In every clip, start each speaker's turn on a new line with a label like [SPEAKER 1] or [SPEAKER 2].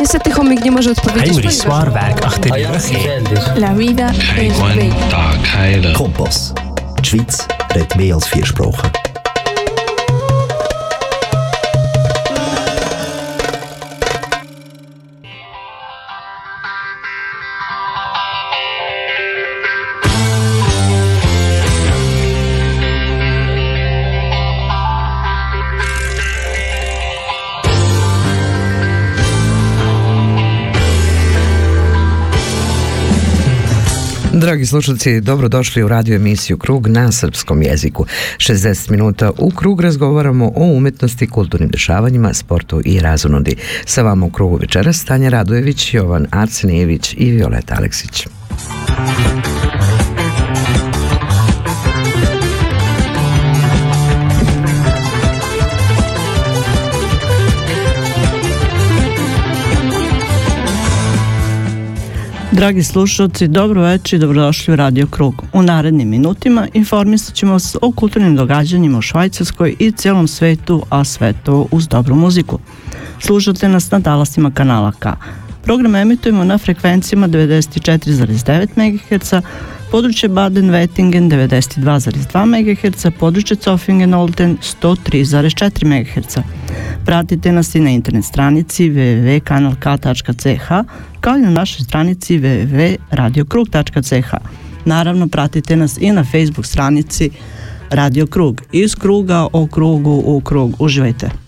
[SPEAKER 1] Niestety chomik nie może odpowiedzieć.
[SPEAKER 2] Heinrich Swarberg, ach ty
[SPEAKER 1] La vida es bella.
[SPEAKER 3] Kompass. Die Schweiz redet mehr als vier Sprachen.
[SPEAKER 4] Dragi slušalci, dobrodošli u radio emisiju Krug na srpskom jeziku. 60 minuta u Krug razgovaramo o umetnosti, kulturnim dešavanjima, sportu i razonodi. Sa vama u Krugu večeras Tanja Radojević, Jovan Arsenijević i Violeta Aleksić.
[SPEAKER 5] Dragi slušalci, dobro večer i dobrodošli u Radio Krug. U narednim minutima informisat ćemo vas o kulturnim događanjima u Švajcarskoj i cijelom svetu, a sve to uz dobru muziku. Slušate nas na talasima kanala K. Program emitujemo na frekvencijama 94,9 MHz, područje Baden-Wettingen 92,2 MHz, područje Zofingen-Olten 103,4 MHz. Pratite nas i na internet stranici www.kanalk.ch kao i na našoj stranici www.radiokrug.ch. Naravno, pratite nas i na Facebook stranici Radio Krug. Iz kruga o krugu u krug. Uživajte!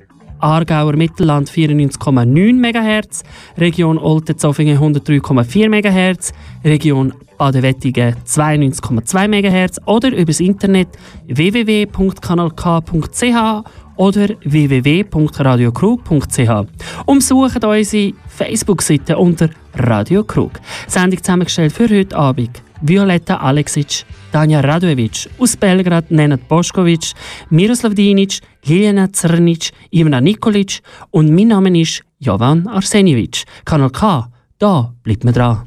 [SPEAKER 2] Aargauer Mittelland 94,9 MHz, Region Olten-Zofingen 103,4 MHz, Region Baden-Wettigen 92,2 MHz oder übers Internet www.kanalk.ch oder www.radiokrug.ch. Umsucht unsere Facebook-Seite unter Radio Krug. Sendung zusammengestellt für heute Abend. Violeta Aleksić, Tanja Radojević, uz Belgrad Nenad Bošković, Miroslav Dinić, Ljiljana Crnić, Ivna Nikolić und mein Name ist Jovan Arsenjević. Kanal K, da bleibt mir dran.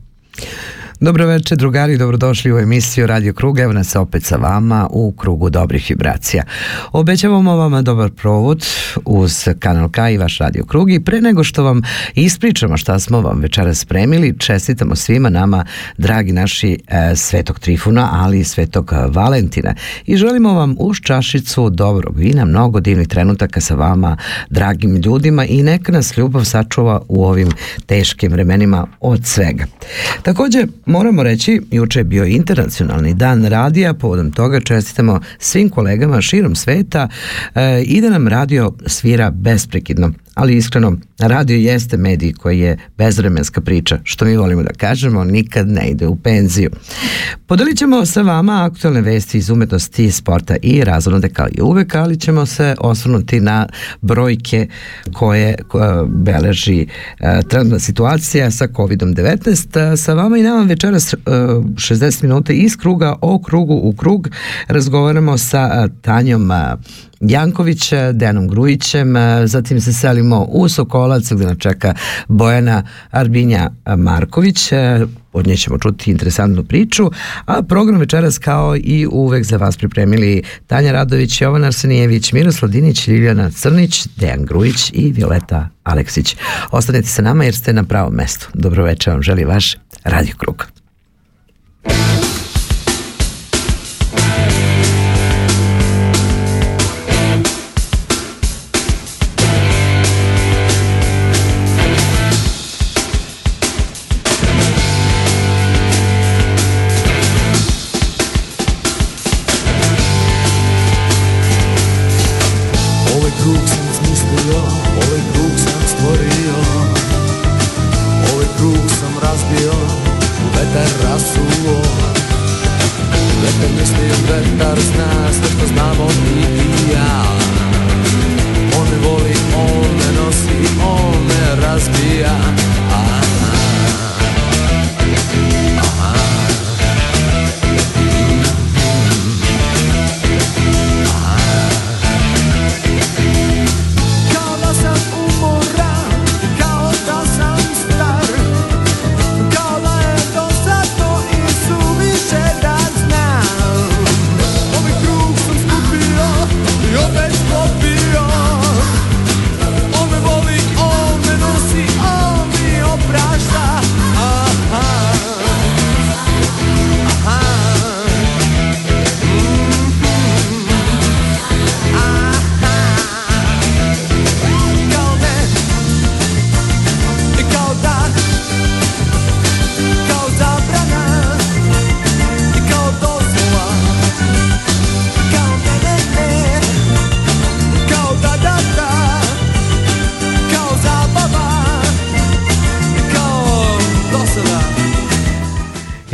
[SPEAKER 4] Dobro večer, drugari, dobrodošli u emisiju Radio Krug. Evo nas opet sa vama u krugu dobrih vibracija. Obećavamo vama dobar provod uz Kanal K i vaš Radio Krug i pre nego što vam ispričamo šta smo vam večera spremili, čestitamo svima nama, dragi naši e, Svetog Trifuna, ali i Svetog Valentina. I želimo vam uz čašicu dobrog vina, mnogo divnih trenutaka sa vama, dragim ljudima i neka nas ljubav sačuva u ovim teškim vremenima od svega. Takođe, Moramo reći, juče je bio internacionalni dan radija, povodom toga čestitamo svim kolegama širom sveta e, i da nam radio svira besprekidno ali iskreno, radio jeste medij koji je bezvremenska priča, što mi volimo da kažemo, nikad ne ide u penziju. Podelit ćemo sa vama aktualne vesti iz umetnosti, sporta i razonode kao i uvek, ali ćemo se osvrnuti na brojke koje, koje beleži uh, trenutna situacija sa COVID-19. Uh, sa vama i nama večeras uh, 60 minuta iz kruga o krugu u krug razgovaramo sa Tanjom Janković, Denom Grujićem, zatim se selimo u Sokolac gde nas čeka Bojana Arbinja Marković, od nje ćemo čuti interesantnu priču, a program večeras kao i uvek za vas pripremili Tanja Radović, Jovan Arsenijević, Miroslav Dinić, Ljiljana Crnić, Dejan Grujić i Violeta Aleksić. Ostanite sa nama jer ste na pravom mestu. Dobro večer vam želi vaš Radio Krug.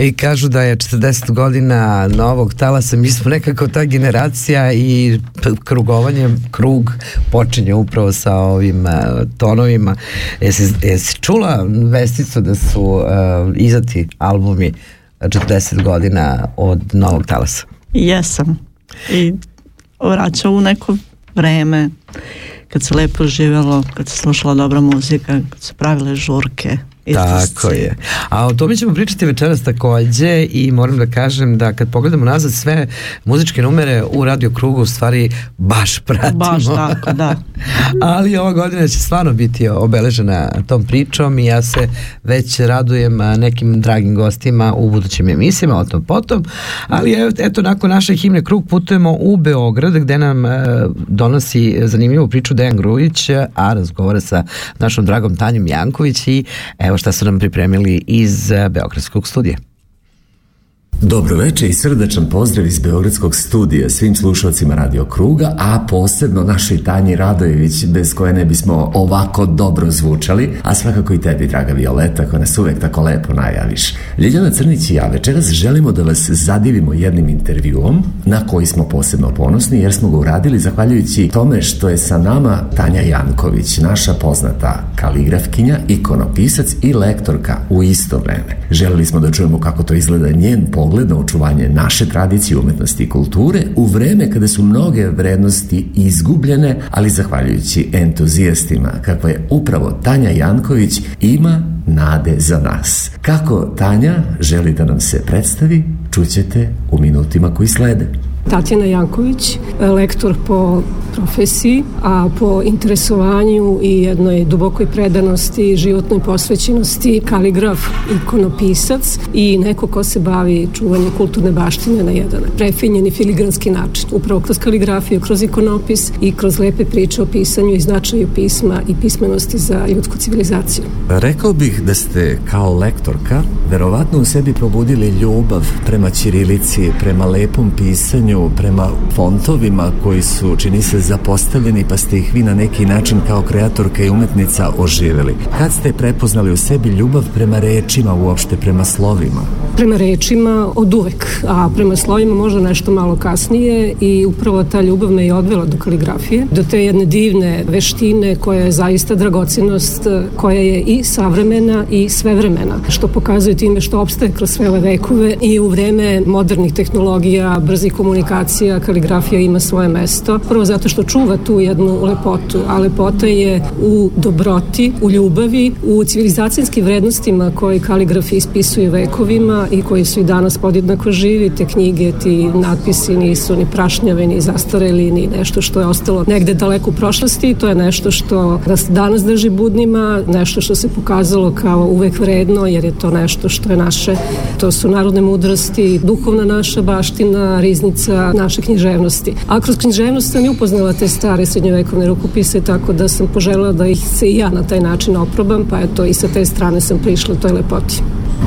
[SPEAKER 4] I kažu da je 40 godina novog talasa, mi smo nekako ta generacija i krugovanje, krug počinje upravo sa ovim uh, tonovima. Jesi, jesi čula vesticu da su uh, izati albumi 40 godina od novog talasa?
[SPEAKER 5] Jesam. I vraća u neko vreme kad se lepo živelo, kad se slušala dobra muzika, kad se pravile žurke,
[SPEAKER 4] Tako je. A o tome ćemo pričati večeras takođe i moram da kažem da kad pogledamo nazad sve muzičke numere u radio krugu u stvari baš pratimo.
[SPEAKER 5] Baš tako, da.
[SPEAKER 4] Ali ova godina će stvarno biti obeležena tom pričom i ja se već radujem nekim dragim gostima u budućim emisijama, o tom potom. Ali eto, nakon naše himne krug putujemo u Beograd gde nam donosi zanimljivu priču Dejan Grujić, a razgovara sa našom dragom Tanjom Janković i evo šta su nam pripremili iz eh, Beogradskog studija.
[SPEAKER 6] Dobro veče i srdačan pozdrav iz Beogradskog studija svim slušalcima Radio Kruga, a posebno našoj Tanji Radojević, bez koje ne bismo ovako dobro zvučali, a svakako i tebi, draga Violeta, koja nas uvek tako lepo najaviš. Ljeljana Crnić i ja večeras želimo da vas zadivimo jednim intervjuom, na koji smo posebno ponosni, jer smo ga uradili zahvaljujući tome što je sa nama Tanja Janković, naša poznata kaligrafkinja, ikonopisac i lektorka u isto vreme. Želeli smo da čujemo kako to izgleda njen pogled pogled na očuvanje naše tradicije umetnosti i kulture u vreme kada su mnoge vrednosti izgubljene, ali zahvaljujući entuzijastima kakva je upravo Tanja Janković ima nade za nas. Kako Tanja želi da nam se predstavi, čućete u minutima koji slede.
[SPEAKER 7] Tatjana Janković, lektor po profesiji, a po interesovanju i jednoj dubokoj predanosti, životnoj posvećenosti, kaligraf, ikonopisac i neko ko se bavi čuvanjem kulturne baštine na jedan prefinjen i filigranski način. Upravo kroz kaligrafiju, kroz ikonopis i kroz lepe priče o pisanju i značaju pisma i pismenosti za ljudsku civilizaciju.
[SPEAKER 6] Rekao bih da ste kao lektorka verovatno u sebi probudili ljubav prema ćirilici, prema lepom pisanju, prema fontovima koji su, čini se, zapostavljeni pa ste ih vi na neki način kao kreatorka i umetnica oživeli. Kad ste prepoznali u sebi ljubav prema rečima uopšte, prema slovima?
[SPEAKER 7] Prema rečima od uvek, a prema slovima možda nešto malo kasnije i upravo ta ljubav me je odvela do kaligrafije, do te jedne divne veštine koja je zaista dragocenost, koja je i savremena i svevremena, što pokazuje time što opstaje kroz sve ove vekove i u vreme modernih tehnologija, brzi komunikacija, kaligrafija ima svoje mesto. Prvo zato što čuva tu jednu lepotu, a lepota je u dobroti, u ljubavi, u civilizacijskim vrednostima koje kaligrafi ispisuju vekovima i koji su i danas podjednako živi. Te knjige, ti natpisi nisu ni prašnjave, ni zastareli, ni nešto što je ostalo negde daleko u prošlosti. To je nešto što nas danas drži budnima, nešto što se pokazalo kao uvek vredno, jer je to nešto što je naše, to su narodne mudrosti, duhovna naša baština, riznica naše književnosti. A kroz književnost sam i upoznala te stare srednjovekovne rukopise, tako da sam poželjela da ih se i ja na taj način oprobam, pa eto i sa te strane sam prišla toj lepoti.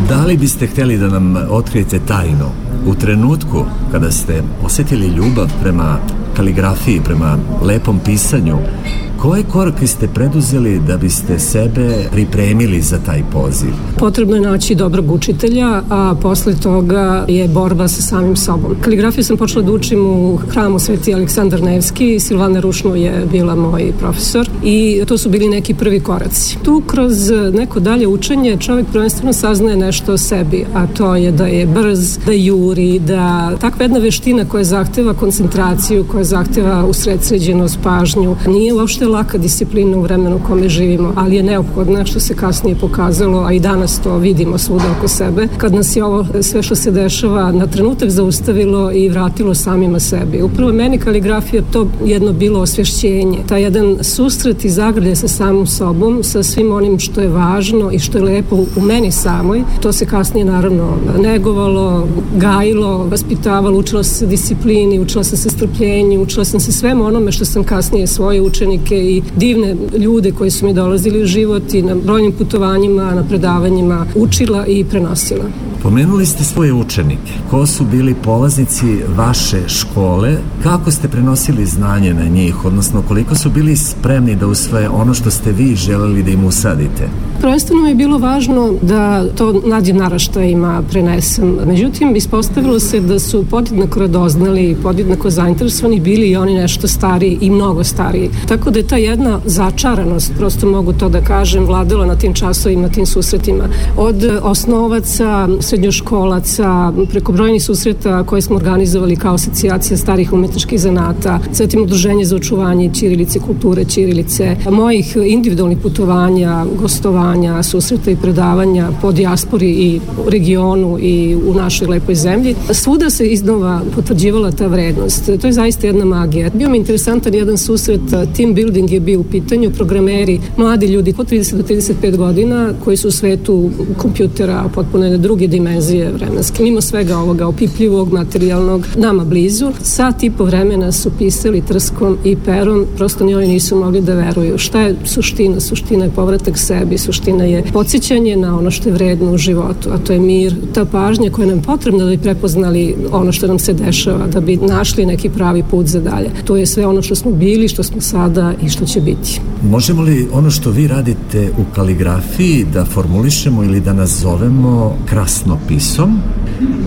[SPEAKER 6] Da li biste hteli da nam otkrijete tajnu u trenutku kada ste osetili ljubav prema kaligrafiji, prema lepom pisanju, Koje korake ste preduzeli da biste sebe pripremili za taj poziv?
[SPEAKER 7] Potrebno je naći dobrog učitelja, a posle toga je borba sa samim sobom. Kaligrafiju sam počela da učim u hramu Sveti Aleksandar Nevski, Silvana Rušno je bila moj profesor i to su bili neki prvi koraci. Tu kroz neko dalje učenje čovjek prvenstveno saznaje nešto o sebi, a to je da je brz, da juri, da takva jedna veština koja zahteva koncentraciju, koja zahteva usredsređenost, pažnju, nije uopšte laka disciplina u vremenu u kome živimo, ali je neophodna što se kasnije pokazalo, a i danas to vidimo svuda oko sebe, kad nas je ovo sve što se dešava na trenutak zaustavilo i vratilo samima sebi. Upravo meni kaligrafija to jedno bilo osvješćenje, taj jedan susret i zagrlje sa samom sobom, sa svim onim što je važno i što je lepo u meni samoj. To se kasnije naravno negovalo, gajilo, vaspitavalo, učila se disciplini, učila sam se strpljenju, učila sam se svemu onome što sam kasnije svoje učenike i divne ljude koji su mi dolazili u život i na brojnim putovanjima, na predavanjima učila i prenosila.
[SPEAKER 6] Pomenuli ste svoje učenike. Ko su bili polaznici vaše škole? Kako ste prenosili znanje na njih? Odnosno, koliko su bili spremni da usvoje ono što ste vi želeli da im usadite?
[SPEAKER 7] Prvenstveno mi je bilo važno da to nađem naraštajima prenesem. Međutim, ispostavilo se da su podjednako radoznali i podjednako zainteresovani bili i oni nešto stariji i mnogo stariji. Tako da je ta jedna začaranost, prosto mogu to da kažem, vladala na tim časovima, tim susretima. Od osnovaca, srednjoškolaca, preko brojnih susreta koje smo organizovali kao asocijacija starih umetničkih zanata, zatim udruženje za očuvanje Ćirilice, kulture Ćirilice, mojih individualnih putovanja, gostovanja, susreta i predavanja po dijaspori i regionu i u našoj lepoj zemlji. Svuda se iznova potvrđivala ta vrednost. To je zaista jedna magija. Bio mi interesantan jedan susret, team building je bio u pitanju, programeri, mladi ljudi od 30 do 35 godina koji su u svetu kompjutera potpuno na druge dimenzije vremenske. Mimo svega ovoga opipljivog, materijalnog, nama blizu. Sat i po vremena su pisali trskom i perom, prosto ni oni nisu mogli da veruju. Šta je suština? Suština je povratak sebi, suština je podsjećanje na ono što je vredno u životu, a to je mir, ta pažnja koja nam je potrebna da bi prepoznali ono što nam se dešava, da bi našli neki pravi put za dalje. To je sve ono što smo bili, što smo sada i što će biti.
[SPEAKER 6] Možemo li ono što vi radite u kaligrafiji da formulišemo ili da nazovemo krasnopisom,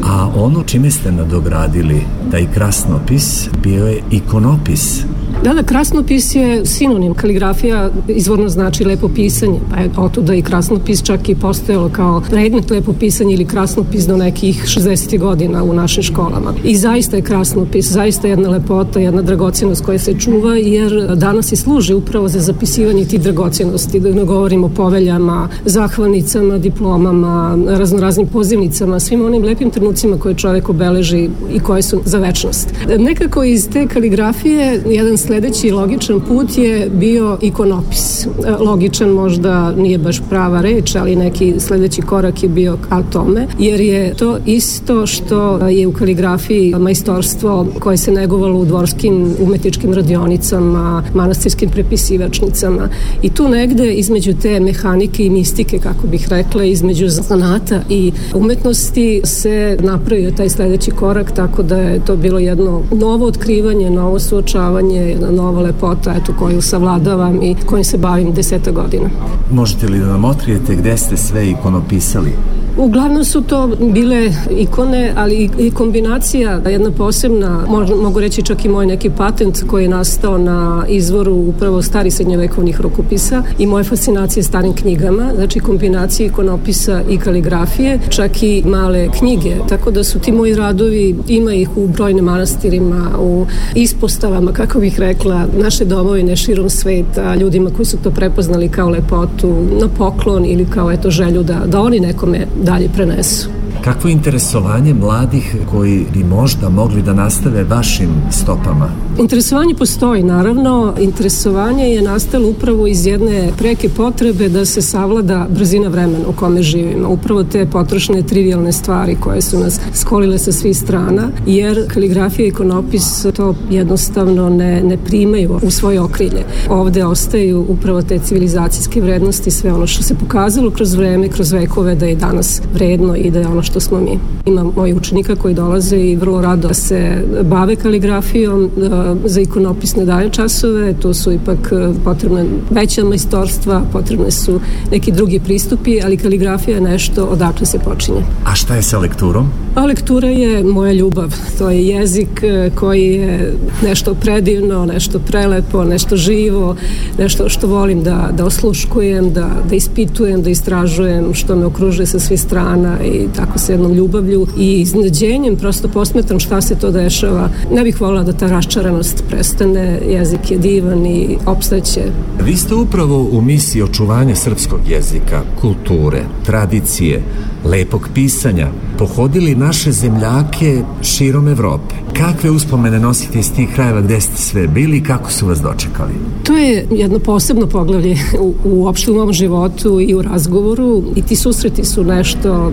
[SPEAKER 6] a ono čime ste nadogradili taj krasnopis bio je ikonopis
[SPEAKER 7] Da, da, krasnopis je sinonim. Kaligrafija izvorno znači lepo pisanje, pa je otuda i krasnopis čak i postojalo kao predmet lepo pisanje ili krasnopis do nekih 60. godina u našim školama. I zaista je krasnopis, zaista jedna lepota, jedna dragocjenost koja se čuva, jer danas i služi upravo za zapisivanje tih dragocjenosti, da ne govorimo o poveljama, zahvalnicama, diplomama, raznoraznim pozivnicama, svim onim lepim trenucima koje čovek obeleži i koje su za večnost. Nekako iz te kaligrafije jedan sledeći logičan put je bio ikonopis. Logičan možda nije baš prava reč, ali neki sledeći korak je bio ka tome, jer je to isto što je u kaligrafiji majstorstvo koje se negovalo u dvorskim umetničkim radionicama, manastirskim prepisivačnicama i tu negde između te mehanike i mistike, kako bih rekla, između zanata i umetnosti se napravio taj sledeći korak, tako da je to bilo jedno novo otkrivanje, novo suočavanje, jedna nova lepota eto, koju savladavam i kojim se bavim deseta godina.
[SPEAKER 6] Možete li da nam otkrijete gde ste sve ikonopisali?
[SPEAKER 7] Uglavnom su to bile ikone, ali i kombinacija, jedna posebna, mogu reći čak i moj neki patent koji je nastao na izvoru upravo stari srednjovekovnih rukopisa i moje fascinacije starim knjigama, znači kombinacije ikonopisa i kaligrafije, čak i male knjige, tako da su ti moji radovi, ima ih u brojnim manastirima, u ispostavama, kako bih rekla, naše domovine širom sveta, ljudima koji su to prepoznali kao lepotu, na poklon ili kao eto želju da, da oni nekome dalje prenesu.
[SPEAKER 6] Kakvo interesovanje mladih koji bi možda mogli da nastave vašim stopama?
[SPEAKER 7] Interesovanje postoji, naravno. Interesovanje je nastalo upravo iz jedne preke potrebe da se savlada brzina vremena u kome živimo. Upravo te potrošne trivialne stvari koje su nas skolile sa svih strana, jer kaligrafija i ikonopis to jednostavno ne, ne primaju u svoje okrilje. Ovde ostaju upravo te civilizacijske vrednosti, sve ono što se pokazalo kroz vreme, kroz vekove da je danas vredno i da je ono što smo mi. Ima moji učenika koji dolaze i vrlo rado se bave kaligrafijom, da za ikonopisne daje časove, to su ipak e, potrebne veća majstorstva, potrebne su neki drugi pristupi, ali kaligrafija je nešto odakle se počinje.
[SPEAKER 6] A šta je sa lekturom?
[SPEAKER 7] A lektura je moja ljubav. To je jezik e, koji je nešto predivno, nešto prelepo, nešto živo, nešto što volim da, da osluškujem, da, da ispitujem, da istražujem, što me okružuje sa svih strana i tako sa jednom ljubavlju i iznadženjem prosto posmetram šta se to dešava. Ne bih volila da ta raščaranost prestane, jezik je divan i opstaće.
[SPEAKER 6] Vi ste upravo u misiji očuvanja srpskog jezika, kulture, tradicije, lepog pisanja, pohodili naše zemljake širom Evrope. kakve uspomene nosite iz tih krajeva gde ste sve bili i kako su vas dočekali?
[SPEAKER 7] To je jedno posebno poglavlje u, uopšte u mom životu i u razgovoru i ti susreti su nešto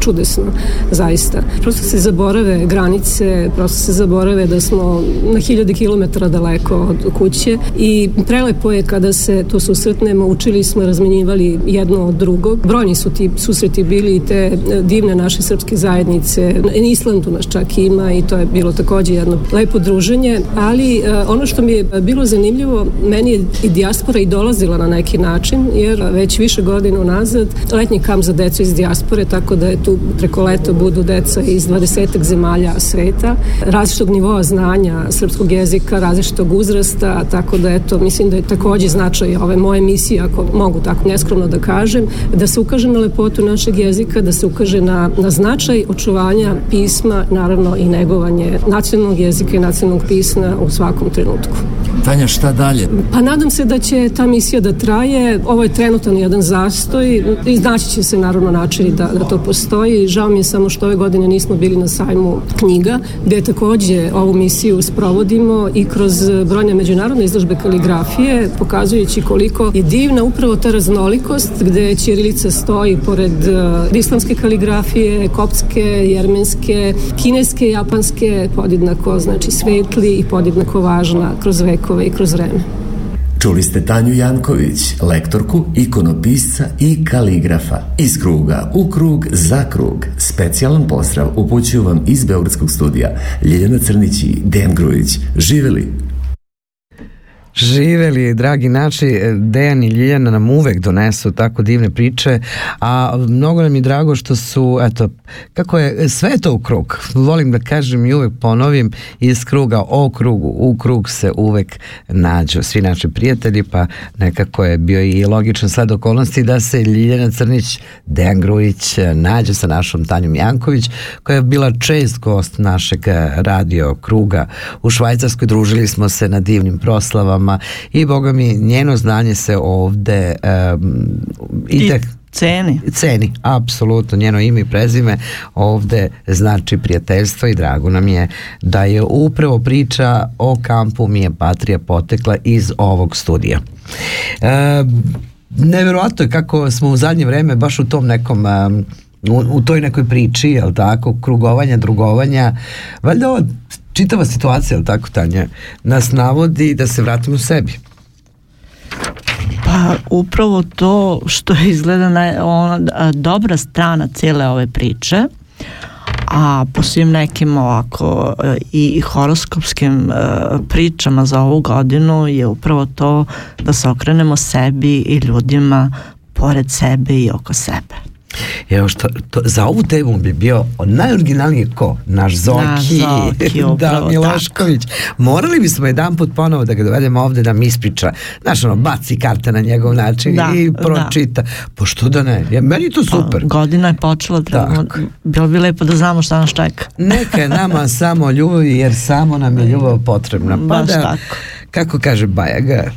[SPEAKER 7] čudesno, zaista. Prosto se zaborave granice, prosto se zaborave da smo na hiljade kilometara daleko od kuće i prelepo je kada se tu susretnemo, učili smo, razmenjivali jedno od drugog. Brojni su ti susreti bili te divne naše srpske zajednice. Na Islandu nas čak ima i to je bilo takođe jedno lepo druženje, ali uh, ono što mi je bilo zanimljivo, meni je i dijaspora i dolazila na neki način, jer već više godina nazad letnji kam za decu iz dijaspore, tako da je tu preko leta budu deca iz 20 zemalja sveta, različitog nivoa znanja srpskog jezika, različitog uzrasta, tako da eto, mislim da je takođe značaj ove moje misije, ako mogu tako neskromno da kažem, da se ukaže na lepotu našeg jezika, da se ukaže na, na značaj očuvanja pisma, naravno i negovanje nacionalnog jezika i nacionalnog pisma u svakom trenutku.
[SPEAKER 6] Tanja, šta dalje?
[SPEAKER 7] Pa nadam se da će ta misija da traje. Ovo je trenutan jedan zastoj. Iznaći će se naravno načini da, da to postoji. Žao mi je samo što ove godine nismo bili na sajmu knjiga, gde takođe ovu misiju sprovodimo i kroz brojne međunarodne izložbe kaligrafije, pokazujući koliko je divna upravo ta raznolikost gde Ćirilica stoji pored islamske kaligrafije, koptske, jermenske, kineske, japanske, podjednako znači svetli i podjednako važna kroz vekove i kroz vreme.
[SPEAKER 6] Čuli ste Tanju Janković, lektorku, ikonopisca i kaligrafa. Iz kruga u krug za krug. Specijalan pozdrav upućuju vam iz Beogradskog studija Ljeljana Crnić i Dejan Grujić. Živeli!
[SPEAKER 4] Živeli, dragi naši, Dejan i Ljiljana nam uvek donesu tako divne priče, a mnogo nam je drago što su, eto, kako je sve to u krug. Volim da kažem i uvek ponovim, iz kruga o krugu, u krug se uvek nađu svi naši prijatelji, pa nekako je bio i logičan sled okolnosti da se Ljiljana Crnić, Dejan Grujić nađe sa našom Tanjom Janković, koja je bila čest gost našeg radio kruga u Švajcarskoj. Družili smo se na divnim proslavama pesmama i boga mi njeno znanje se ovde um,
[SPEAKER 5] ide ceni.
[SPEAKER 4] Ceni, apsolutno, njeno ime i prezime ovde znači prijateljstvo i drago nam je da je upravo priča o kampu Mi je Patrija potekla iz ovog studija. E, neverovatno je kako smo u zadnje vreme baš u tom nekom um, u, u toj nekoj priči, jel tako, krugovanja, drugovanja, valjda ova čitava situacija, jel tako Tanja, nas navodi da se vratimo sebi.
[SPEAKER 5] Pa upravo to što izgleda na, ona, dobra strana cijele ove priče, a po svim nekim ovako e, i horoskopskim e, pričama za ovu godinu je upravo to da se okrenemo sebi i ljudima pored sebe i oko sebe.
[SPEAKER 4] Evo što, to, za ovu temu bi bio najoriginalniji ko? Naš Zoki,
[SPEAKER 5] Naš Zoki
[SPEAKER 4] da, Milošković. Tako. Morali bismo jedan put ponovo da ga dovedemo ovde da mi ispriča. Znaš, ono, baci karte na njegov način da, i pročita. Da. Pa što da ne? Ja, meni to pa, super.
[SPEAKER 5] Pa, godina je počela, trebamo, bilo bi lepo da znamo šta nas čeka.
[SPEAKER 4] Neka je nama samo ljubav, jer samo nam je ljubav potrebna. Pa
[SPEAKER 5] Baš
[SPEAKER 4] da,
[SPEAKER 5] tako.
[SPEAKER 4] Kako kaže Bajaga,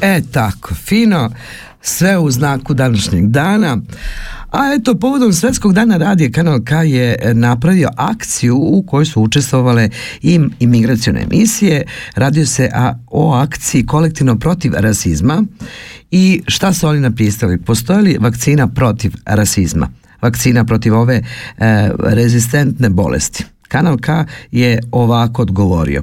[SPEAKER 4] E tako, fino, sve u znaku današnjeg dana. A eto, povodom Svetskog dana radije Kanal K je napravio akciju u kojoj su učestvovale i imigracione emisije. Radio se a, o akciji kolektivno protiv rasizma i šta su oni napisali? Postoje li vakcina protiv rasizma? Vakcina protiv ove e, rezistentne bolesti? Kanal K je ovako odgovorio.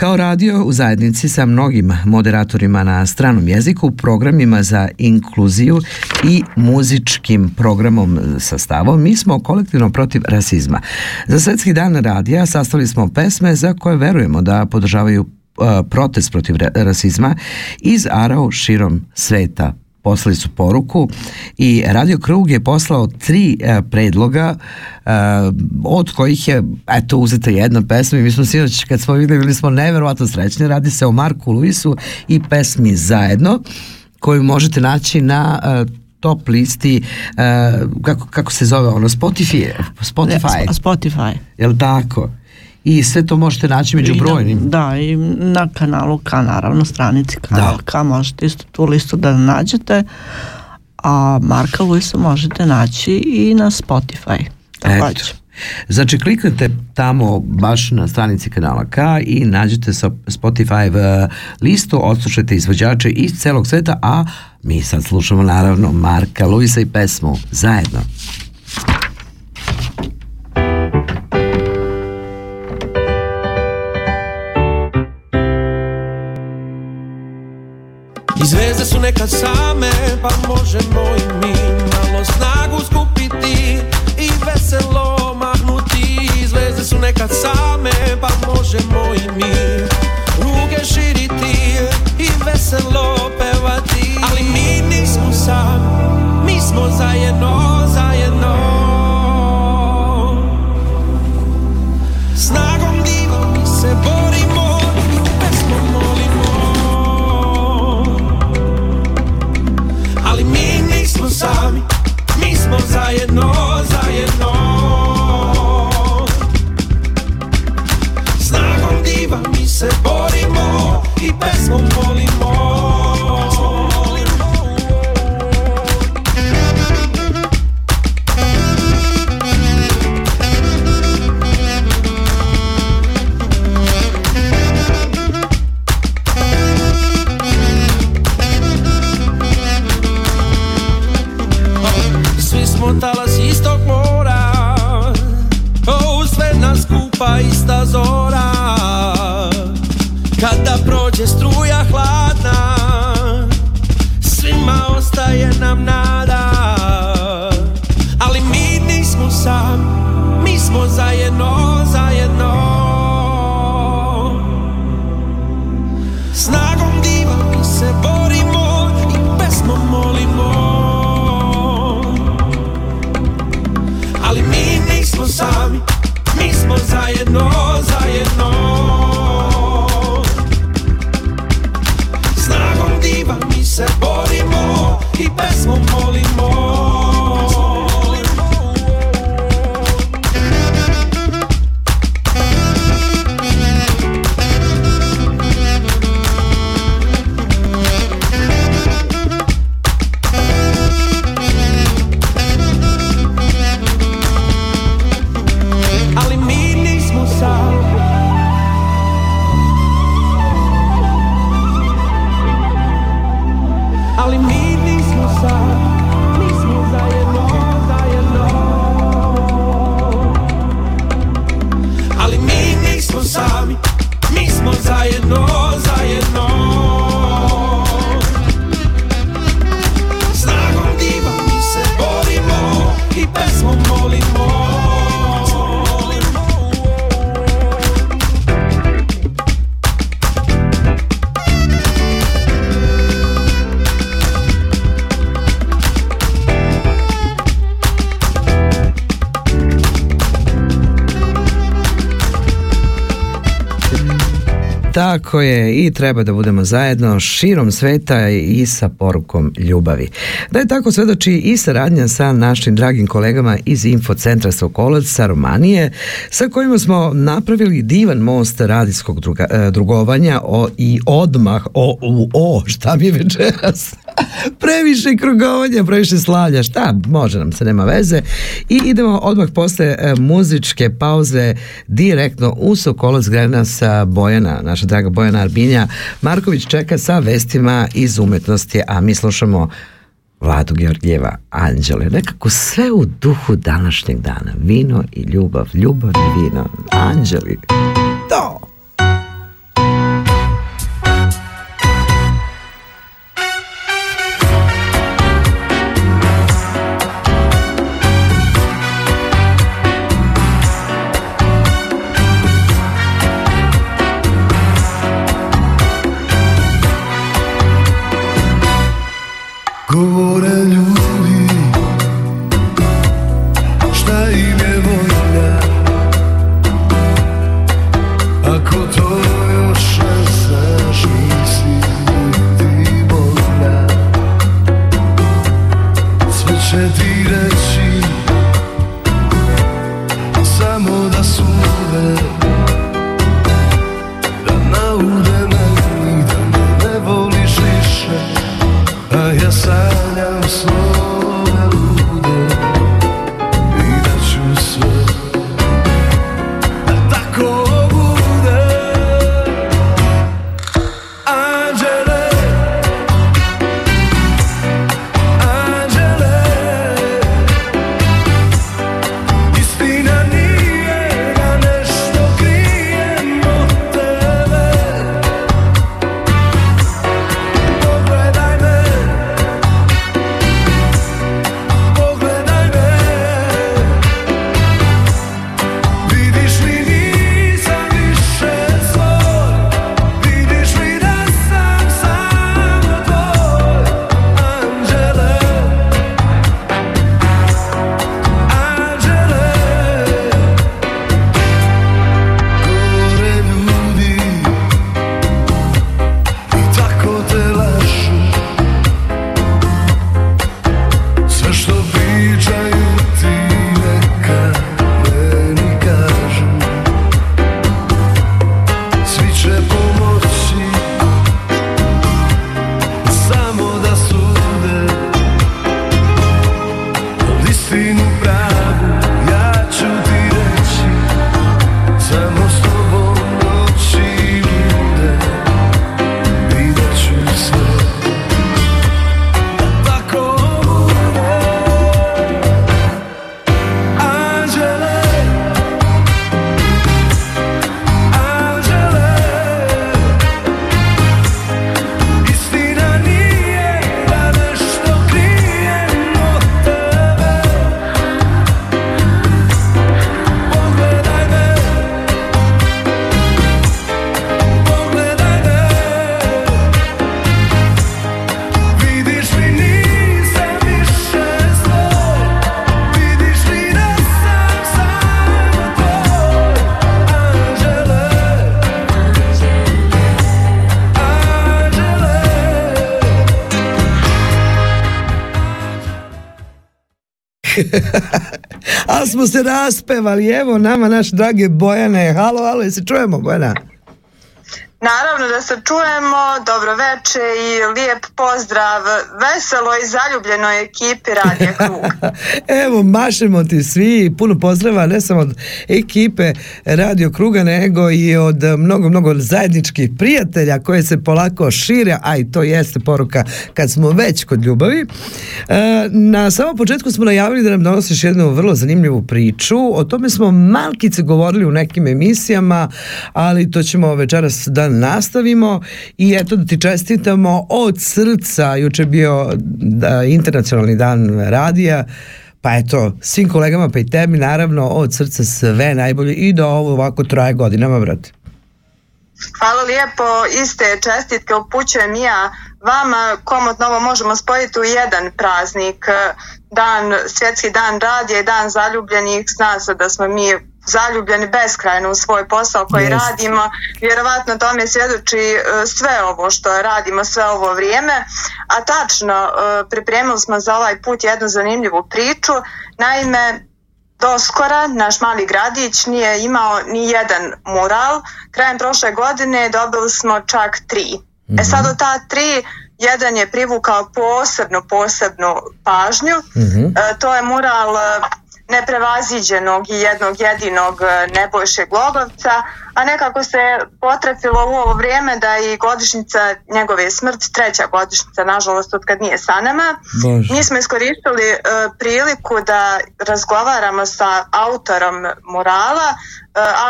[SPEAKER 4] Kao radio u zajednici sa mnogim moderatorima na stranom jeziku, programima za inkluziju i muzičkim programom sastavom, mi smo kolektivno protiv rasizma. Za Svetski dan radija sastavili smo pesme za koje verujemo da podržavaju protest protiv rasizma iz arao širom sveta poslali su poruku i Radio Krug je poslao tri e, predloga e, od kojih je eto uzeta jedna pesma i mi smo sinoć kad smo videli bili smo neverovatno srećni. Radi se o Marku Luisu i pesmi Zajedno koju možete naći na e, top listi uh, kako, kako se zove ono Spotify Spotify?
[SPEAKER 5] Spotify.
[SPEAKER 4] Jel tako i sve to možete naći među brojnim.
[SPEAKER 5] Da, i na kanalu K, naravno, stranici kanala da. K možete isto tu listu da nađete, a Marka Luisa možete naći i na Spotify.
[SPEAKER 4] Eto. Znači kliknete tamo baš na stranici kanala K i nađete sa Spotify listu, odslušajte izvođače iz celog sveta, a mi sad slušamo naravno Marka Luisa i pesmu zajedno.
[SPEAKER 8] I zvezde su nekad same, pa možemo i mi malo snagu skupiti i veselo mahnuti. Zvezde su nekad same, pa možemo i mi ruge širiti i veselo pevati. Ali mi nismo sami, mi smo zajedno, zajedno. Smo zajedno,
[SPEAKER 9] Tako je i treba da budemo zajedno širom sveta i sa porukom ljubavi. Da je tako svedoči i saradnja sa našim dragim kolegama iz Infocentra Sokolac sa Romanije sa kojima smo napravili divan most radijskog druga, e, drugovanja o, i odmah o, u, o, šta mi je večeras? Previše krugovanja, previše slavlja, šta, može nam se, nema veze. I idemo odmah posle e, muzičke pauze direktno u Sokolac grena sa Bojana, naša draga Bojana Arbinja. Marković čeka sa vestima iz umetnosti, a mi slušamo Vladu Georgijeva Anđele. Nekako sve u duhu današnjeg dana. Vino i ljubav, ljubav i vino. Anđeli. To! Ali smo se raspevali, evo nama naš drage Bojane. Halo, halo, se čujemo Bojana?
[SPEAKER 10] Naravno da se čujemo, dobro veče i lijep pozdrav veselo i zaljubljenoj ekipi Radija Krug.
[SPEAKER 9] Evo, mašemo ti svi, puno pozdrava ne samo od ekipe Radio Kruga, nego i od mnogo, mnogo zajedničkih prijatelja koje se polako šire, a i to jeste poruka kad smo već kod ljubavi. E, na samom početku smo najavili da nam donosiš jednu vrlo zanimljivu priču, o tome smo malkice govorili u nekim emisijama, ali to ćemo večeras da nastavimo i eto da ti čestitamo od srca, juče bio da, internacionalni dan radija, pa eto, svim kolegama pa i tebi naravno od srca sve najbolje i da ovo ovako traje godinama, brate.
[SPEAKER 10] Hvala lijepo, iste čestitke upućujem ja vama, komotno ovo možemo spojiti u jedan praznik, dan, svjetski dan radija i dan zaljubljenih, zna se da smo mi zaljubljeni beskrajno u svoj posao koji
[SPEAKER 4] Jest.
[SPEAKER 10] radimo. Vjerovatno tome svjedoči e, sve ovo što radimo sve ovo vrijeme. A tačno, e, pripremili smo za ovaj put jednu zanimljivu priču. Naime, Doskora, naš mali gradić, nije imao ni jedan mural. Krajem prošle godine dobili smo čak tri. E sad od ta tri, jedan je privukao posebnu, posebnu pažnju. E, to je mural e, neprevaziđenog i jednog jedinog e, Nebojše Glogavca, a nekako se potrefilo u ovo vrijeme da i godišnjica njegove smrti, treća godišnjica, nažalost, od kad nije sa nama.
[SPEAKER 4] Bože.
[SPEAKER 10] Mi smo iskoristili e, priliku da razgovaramo sa autorom murala, e,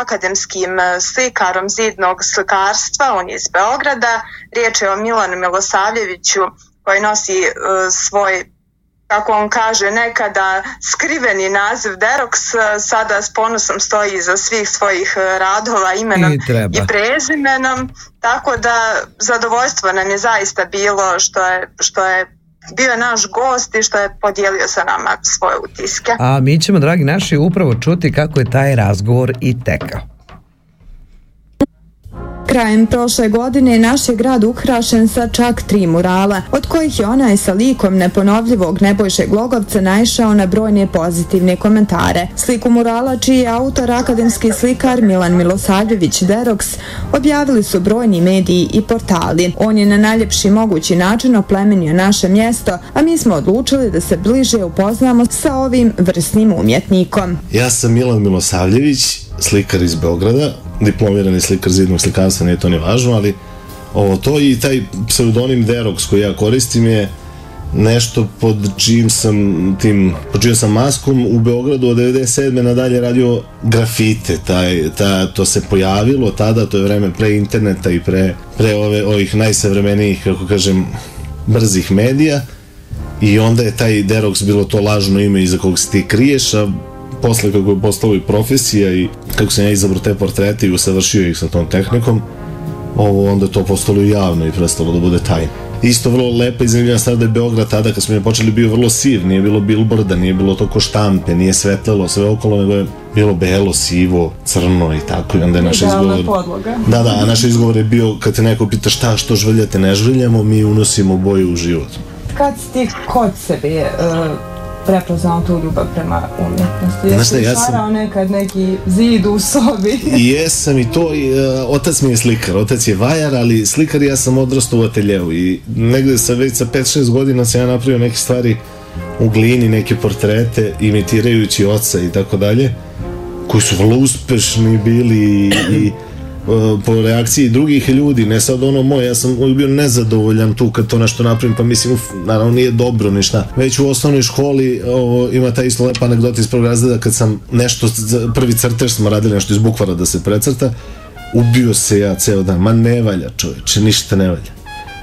[SPEAKER 10] akademskim e, slikarom zidnog slikarstva, on je iz Beograda. Riječ je o Milanu Milosavljeviću koji nosi e, svoj kako on kaže, nekada skriveni naziv Derox, e, sada s ponosom stoji iza svih svojih e, radova imenom
[SPEAKER 4] I treba.
[SPEAKER 10] i prezimenom, tako da zadovoljstvo nam je zaista bilo što je, što je bio naš gost i što je podijelio sa nama svoje utiske.
[SPEAKER 4] A mi ćemo, dragi naši, upravo čuti kako je taj razgovor i tekao.
[SPEAKER 11] Krajem prošle godine naš je grad ukrašen sa čak tri murala, od kojih je onaj sa likom neponovljivog Nebojše Glogovca naišao na brojne pozitivne komentare. Sliku murala, čiji je autor akademski slikar Milan Milosavljević Derox, objavili su brojni mediji i portali. On je na najljepši mogući način oplemenio naše mjesto, a mi smo odlučili da se bliže upoznamo sa ovim vrsnim umjetnikom.
[SPEAKER 12] Ja sam Milan Milosavljević, slikar iz Beograda, diplomirani slikar zidnog slikarstva, nije to ni važno, ali ovo to i taj pseudonim Derox koji ja koristim je nešto pod čijim sam tim, pod čijom sam maskom u Beogradu od 97. nadalje radio grafite, taj, ta, to se pojavilo tada, to je vreme pre interneta i pre, pre ove, ovih najsavremenijih, kako kažem, brzih medija i onda je taj Derox bilo to lažno ime iza kog se ti kriješ, a posle kako je postalo i profesija i kako sam ja izabrao te portrete i usavršio ih sa tom tehnikom, ovo onda to postalo i javno i prestalo da bude tajno. Isto vrlo lepa i zanimljiva stvar da je Beograd tada kad smo je počeli bio vrlo siv, nije bilo bilborda, nije bilo toko štampe, nije svetlelo sve okolo, nego je bilo belo, sivo, crno i tako i onda je naš izgovor...
[SPEAKER 11] podloga.
[SPEAKER 12] Da, da, a naš izgovor je bio kad te neko pita šta, što žvrljate, ne žvrljamo, mi unosimo boju u život.
[SPEAKER 11] Kad si ti kod sebe uh, prepoznao tu ljubav prema umjetnosti?
[SPEAKER 12] Znaš šta, ja sam-
[SPEAKER 11] nekad neki zid u sobi?
[SPEAKER 12] Jesam i to, i, e, otac mi je slikar, otac je vajar, ali slikar ja sam odrastao u ateljevu i negde sa već sa 5-6 godina sam ja napravio neke stvari u glini, neke portrete, imitirajući oca i tako dalje, koji su vrlo uspešni bili i, i po reakciji drugih ljudi, ne sad ono moje, ja sam uvijek bio nezadovoljan tu kad to nešto napravim, pa mislim, uf, naravno nije dobro ništa. Već u osnovnoj školi ovo, ima ta isto lepa anegdota iz prvog razreda kad sam nešto, prvi crtež smo radili nešto iz bukvara da se precrta, ubio se ja ceo dan, ma ne valja čoveče, ništa ne valja.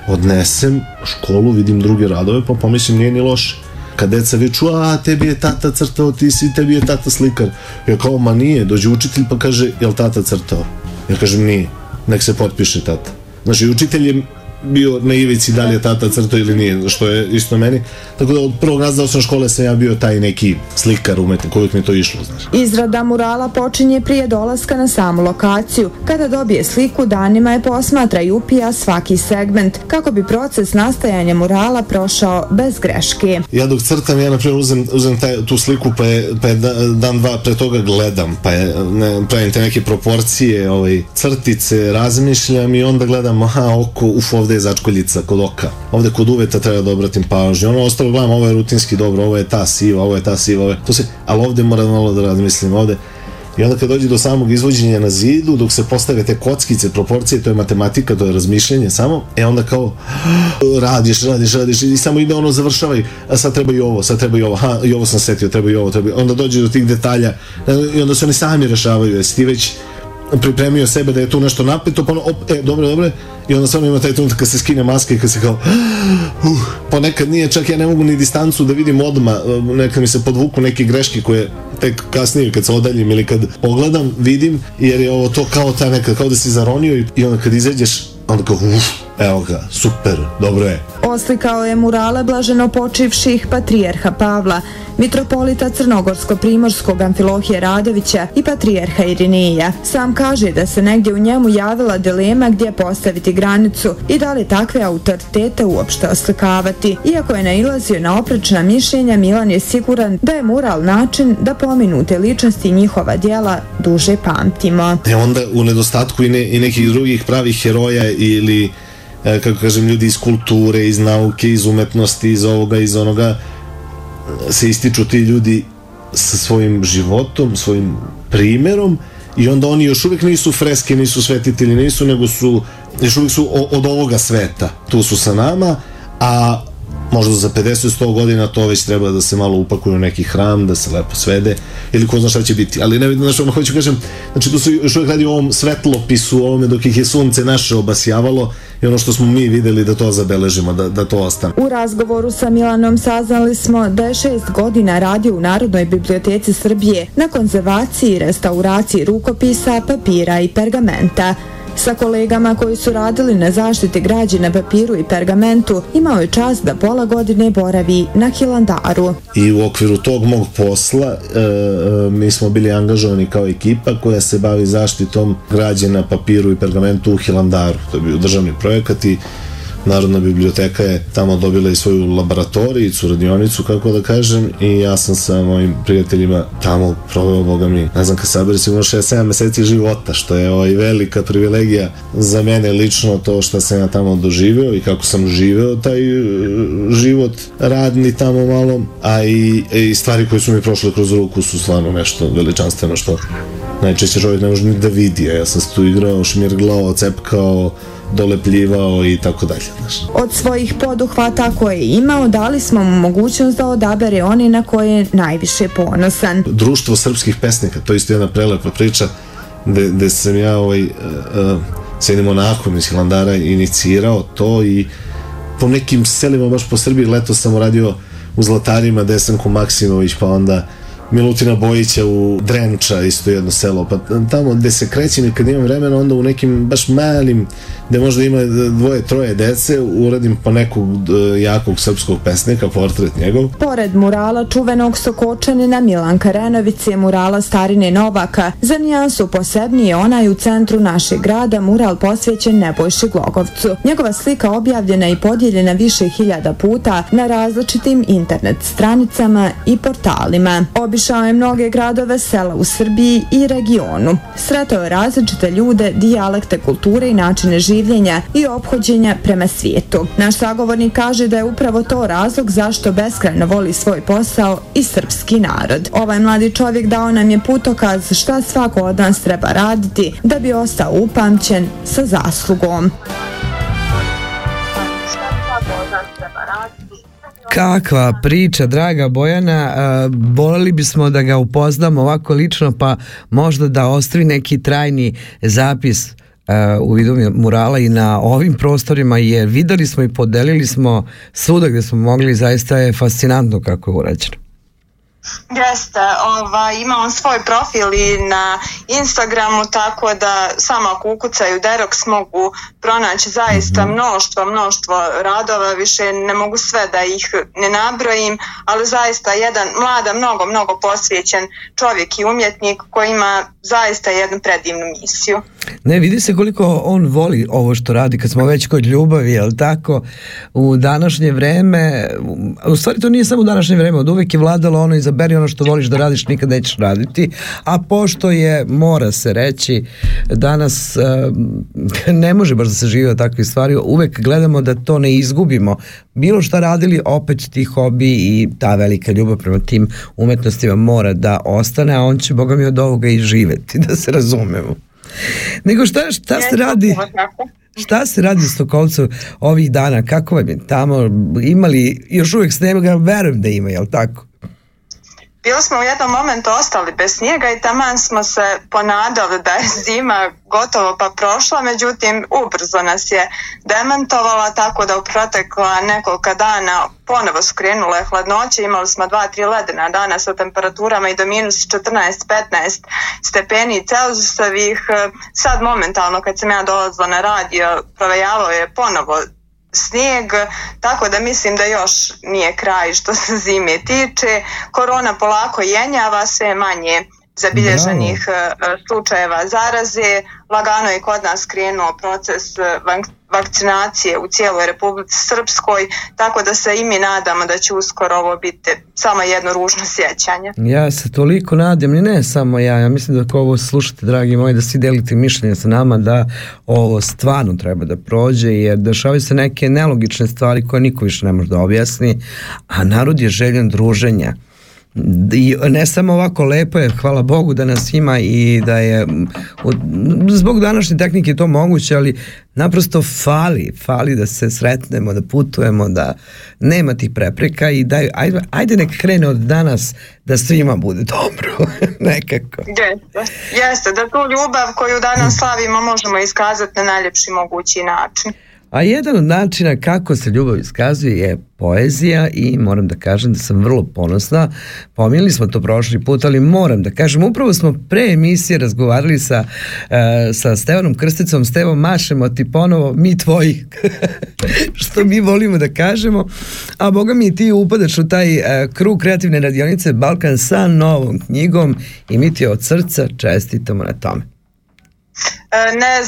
[SPEAKER 12] Odnesem školu, vidim druge radove, pa pomislim nije ni loše. Kad deca viču, a tebi je tata crtao, ti si, tebi je tata slikar. Ja kao, ma nije, dođe učitelj pa kaže, jel tata crtao? Ja kažem, nije, nek se potpiše tata. Znači, učitelj je bio na ivici da li je tata crtao ili nije, što je isto meni. Tako da od prvog razreda osnovne škole sam ja bio taj neki slikar umetnik, uvijek mi to išlo, znaš.
[SPEAKER 11] Izrada murala počinje prije dolaska na samu lokaciju. Kada dobije sliku, danima je posmatra i upija svaki segment, kako bi proces nastajanja murala prošao bez greške.
[SPEAKER 12] Ja dok crtam, ja na primjer uzem, uzem taj, tu sliku pa je, pa je da- dan, dva pre toga gledam, pa je, ne, pravim te neke proporcije, ovaj, crtice, razmišljam i onda gledam, aha, oko, uf, ovde je začkoljica kod oka. Ovde kod uveta treba da obratim pažnju. Ono ostalo gledam, ovo je rutinski dobro, ovo je ta siva, ovo je ta siva, ovo je, to se, ali ovde moram malo da razmislim, ovde, I onda kad dođe do samog izvođenja na zidu, dok se postave te kockice, proporcije, to je matematika, to je razmišljanje samo, e onda kao radiš, radiš, radiš i samo ide ono završavaj, a sad treba i ovo, sad treba i ovo, ha, i ovo sam setio, treba i ovo, treba i... onda dođe do tih detalja i onda se oni sami rešavaju, jesi ti već pripremio sebe da je tu nešto napeto, pa ono, op, e, dobro, dobro, i onda samo ima taj trenutak kad se skine maska i kad se kao, uh, ponekad nije, čak ja ne mogu ni distancu da vidim odma, nekad mi se podvuku neke greške koje tek kasnije kad se odaljim ili kad pogledam, vidim, jer je ovo to kao ta nekad, kao da si zaronio i, i onda kad izađeš onda kao, uf, evo ga, super, dobro je.
[SPEAKER 11] Oslikao je murale blaženo počivših patrijerha Pavla, mitropolita Crnogorsko-Primorskog Amfilohije Radovića i patrijerha Irinija. Sam kaže da se negdje u njemu javila dilema gdje postaviti granicu i da li takve autoritete uopšte oslikavati. Iako je nailazio na oprečna mišljenja, Milan je siguran da je mural način da pominute ličnosti i njihova dijela duže pamtimo.
[SPEAKER 12] E onda u nedostatku i, ne, i nekih drugih pravih heroja ili kako kažem, ljudi iz kulture, iz nauke, iz umetnosti, iz ovoga, iz onoga, se ističu ti ljudi sa svojim životom, svojim primerom i onda oni još uvijek nisu freske, nisu svetitelji, nisu, nego su, još uvijek su od ovoga sveta. Tu su sa nama, a možda za 50-100 godina to već treba da se malo upakuje u neki hram, da se lepo svede ili ko zna šta će biti. Ali ne vidim, znači ono hoću kažem, znači tu se još uvijek radi o ovom svetlopisu, ovome dok ih je sunce naše obasjavalo i ono što smo mi videli da to zabeležimo, da, da to ostane.
[SPEAKER 11] U razgovoru sa Milanom saznali smo da je šest godina radio u Narodnoj biblioteci Srbije na konzervaciji i restauraciji rukopisa, papira i pergamenta. Sa kolegama koji su radili na zaštiti građe na papiru i pergamentu imao je čast da pola godine boravi na Hilandaru.
[SPEAKER 12] I u okviru tog mog posla e, e, mi smo bili angažovani kao ekipa koja se bavi zaštitom građe na papiru i pergamentu u Hilandaru. To je bio državni projekat i Narodna biblioteka je tamo dobila i svoju laboratorijicu, radionicu, kako da kažem, i ja sam sa mojim prijateljima tamo proveo, boga mi, ne znam, kad sabere sigurno 6-7 meseci života, što je ovaj velika privilegija za mene lično to što sam ja tamo doživeo i kako sam živeo taj e, život radni tamo malo, a i, i stvari koje su mi prošle kroz ruku su stvarno nešto veličanstveno što najčešće čovjek ne može ni da vidi, ja sam se tu igrao, šmirglao, cepkao, dolepljivao i tako dalje.
[SPEAKER 11] Od svojih poduhvata koje je imao, dali smo mu mogućnost da odabere oni na koje je najviše ponosan.
[SPEAKER 12] Društvo srpskih pesnika, to je isto jedna prelepa priča, gde, gde sam ja ovaj, uh, uh, s jednim monahom iz Hilandara inicirao to i po nekim selima baš po Srbiji leto sam uradio u Zlatarima Desanku Maksimović pa onda Milutina Bojića u Drenča, isto jedno selo, pa tamo gde se krećem i kad imam vremena, onda u nekim baš malim, gde možda ima dvoje, troje dece, uradim po nekog e, jakog srpskog pesnika, portret njegov.
[SPEAKER 11] Pored murala čuvenog Sokočanina Milanka Renović je murala Starine Novaka. Za nijansu posebnije onaj u centru našeg grada mural posvećen Nebojši Glogovcu. Njegova slika objavljena i podijeljena više hiljada puta na različitim internet stranicama i portalima. Obi obišao je mnoge gradove, sela u Srbiji i regionu. Sretao je različite ljude, dijalekte, kulture i načine življenja i ophođenja prema svijetu. Naš sagovornik kaže da je upravo to razlog zašto beskrajno voli svoj posao i srpski narod. Ovaj mladi čovjek dao nam je putokaz šta svako od nas treba raditi da bi ostao upamćen sa zaslugom.
[SPEAKER 4] Kakva priča, draga Bojana, voleli bismo da ga upoznamo ovako lično, pa možda da ostavi neki trajni zapis u vidu murala i na ovim prostorima, jer videli smo i podelili smo svuda gde smo mogli, zaista je fascinantno kako je urađeno.
[SPEAKER 10] Jeste, ova, ima on svoj profil i na Instagramu, tako da samo ako ukucaju Derox mogu pronaći zaista -hmm. mnoštvo, mnoštvo radova, više ne mogu sve da ih ne nabrojim, ali zaista jedan mlada, mnogo, mnogo posvećen čovjek i umjetnik koji ima zaista jednu predivnu misiju.
[SPEAKER 4] Ne, vidi se koliko on voli ovo što radi kad smo već kod ljubavi, jel tako? U današnje vreme, u stvari to nije samo u današnje vreme, od uvek je vladalo ono izaberi ono što voliš da radiš, nikad nećeš raditi, a pošto je, mora se reći, danas uh, ne može baš da se žive takve stvari, uvek gledamo da to ne izgubimo. Bilo šta radili, opet ti hobi i ta velika ljubav prema tim umetnostima mora da ostane, a on će, boga mi, od ovoga i živeti, da se razumemo. Nego šta, šta se radi? Šta se radi u Stokolcu ovih dana? Kako vam je tamo? Imali još uvijek snega? Verujem da ima, jel tako?
[SPEAKER 10] Bili smo u jednom momentu ostali bez snijega i taman smo se ponadali da je zima gotovo pa prošla, međutim ubrzo nas je demantovala tako da u protekla nekoliko dana ponovo su krenule hladnoće, imali smo dva, tri ledena dana sa temperaturama i do minus 14-15 stepeni Celzusovih. Sad momentalno kad sam ja dolazila na radio provejavao je ponovo snijeg, tako da mislim da još nije kraj što se zime tiče. Korona polako jenjava, sve manje zabilježenih Bravo. E, slučajeva zaraze. Lagano je kod nas krenuo proces e, vakcinacije u cijeloj Republici Srpskoj, tako da se i mi nadamo da će uskoro ovo biti samo jedno ružno sjećanje.
[SPEAKER 4] Ja se toliko nadam, i ne samo ja, ja mislim da ako ovo slušate, dragi moji, da svi delite mišljenje sa nama da ovo stvarno treba da prođe, jer dešavaju se neke nelogične stvari koje niko više ne može da objasni, a narod je željen druženja i ne samo ovako lepo je, hvala Bogu da nas ima i da je zbog današnje tehnike to moguće, ali naprosto fali, fali da se sretnemo, da putujemo, da nema tih prepreka i da ajde, ajde nek krene od danas da svima bude dobro, nekako.
[SPEAKER 10] Jeste, jeste, da tu ljubav koju danas slavimo možemo iskazati na najljepši mogući način.
[SPEAKER 4] A jedan od načina kako se ljubav iskazuje je poezija i moram da kažem da sam vrlo ponosna. Pominjali smo to prošli put, ali moram da kažem, upravo smo pre emisije razgovarali sa, uh, sa Stevanom Krsticom. Stevo, mašemo ti ponovo, mi tvoji, što mi volimo da kažemo. A boga mi ti upadaš u taj uh, krug kreativne radionice Balkan sa novom knjigom i mi ti od srca čestitamo na tome.
[SPEAKER 10] E, ne,